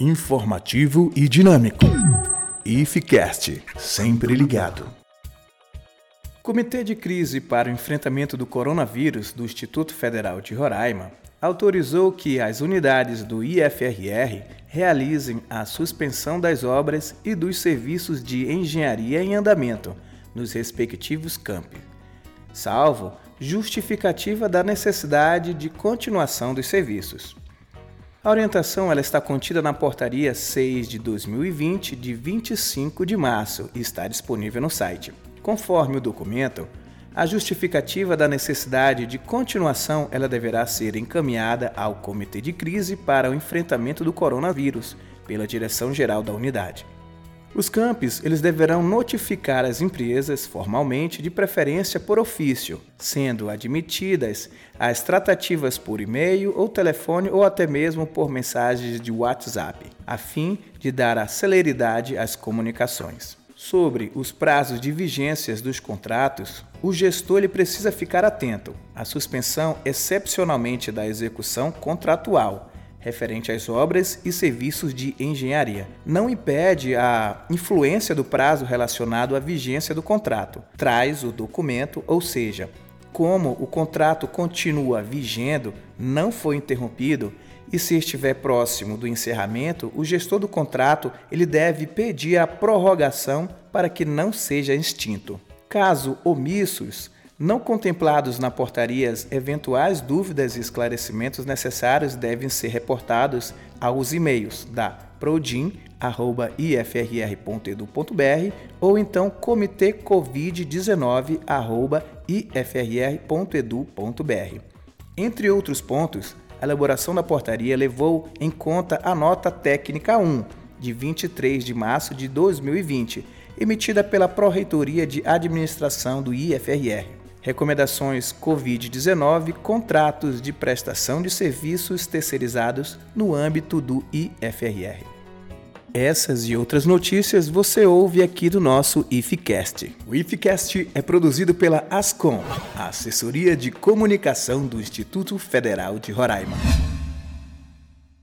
informativo e dinâmico. IFCast, sempre ligado. Comitê de Crise para o Enfrentamento do Coronavírus do Instituto Federal de Roraima autorizou que as unidades do IFRR realizem a suspensão das obras e dos serviços de engenharia em andamento nos respectivos campi, salvo justificativa da necessidade de continuação dos serviços. A orientação ela está contida na Portaria 6 de 2020, de 25 de março, e está disponível no site. Conforme o documento, a justificativa da necessidade de continuação ela deverá ser encaminhada ao Comitê de Crise para o Enfrentamento do Coronavírus, pela Direção-Geral da Unidade. Os campos eles deverão notificar as empresas formalmente, de preferência por ofício, sendo admitidas as tratativas por e-mail ou telefone ou até mesmo por mensagens de WhatsApp, a fim de dar a celeridade às comunicações. Sobre os prazos de vigências dos contratos, o gestor ele precisa ficar atento à suspensão excepcionalmente da execução contratual referente às obras e serviços de engenharia. Não impede a influência do prazo relacionado à vigência do contrato. Traz o documento, ou seja, como o contrato continua vigendo, não foi interrompido e se estiver próximo do encerramento, o gestor do contrato ele deve pedir a prorrogação para que não seja extinto. Caso omissos, não contemplados na portaria, eventuais dúvidas e esclarecimentos necessários devem ser reportados aos e-mails da prodin@ifrr.edu.br ou então comitê covid19@ifrr.edu.br. Entre outros pontos, a elaboração da portaria levou em conta a nota técnica 1 de 23 de março de 2020, emitida pela Pró-Reitoria de Administração do IFRR. Recomendações Covid-19, contratos de prestação de serviços terceirizados no âmbito do IFRR. Essas e outras notícias você ouve aqui do nosso IFCast. O IFCast é produzido pela ASCOM, a Assessoria de Comunicação do Instituto Federal de Roraima.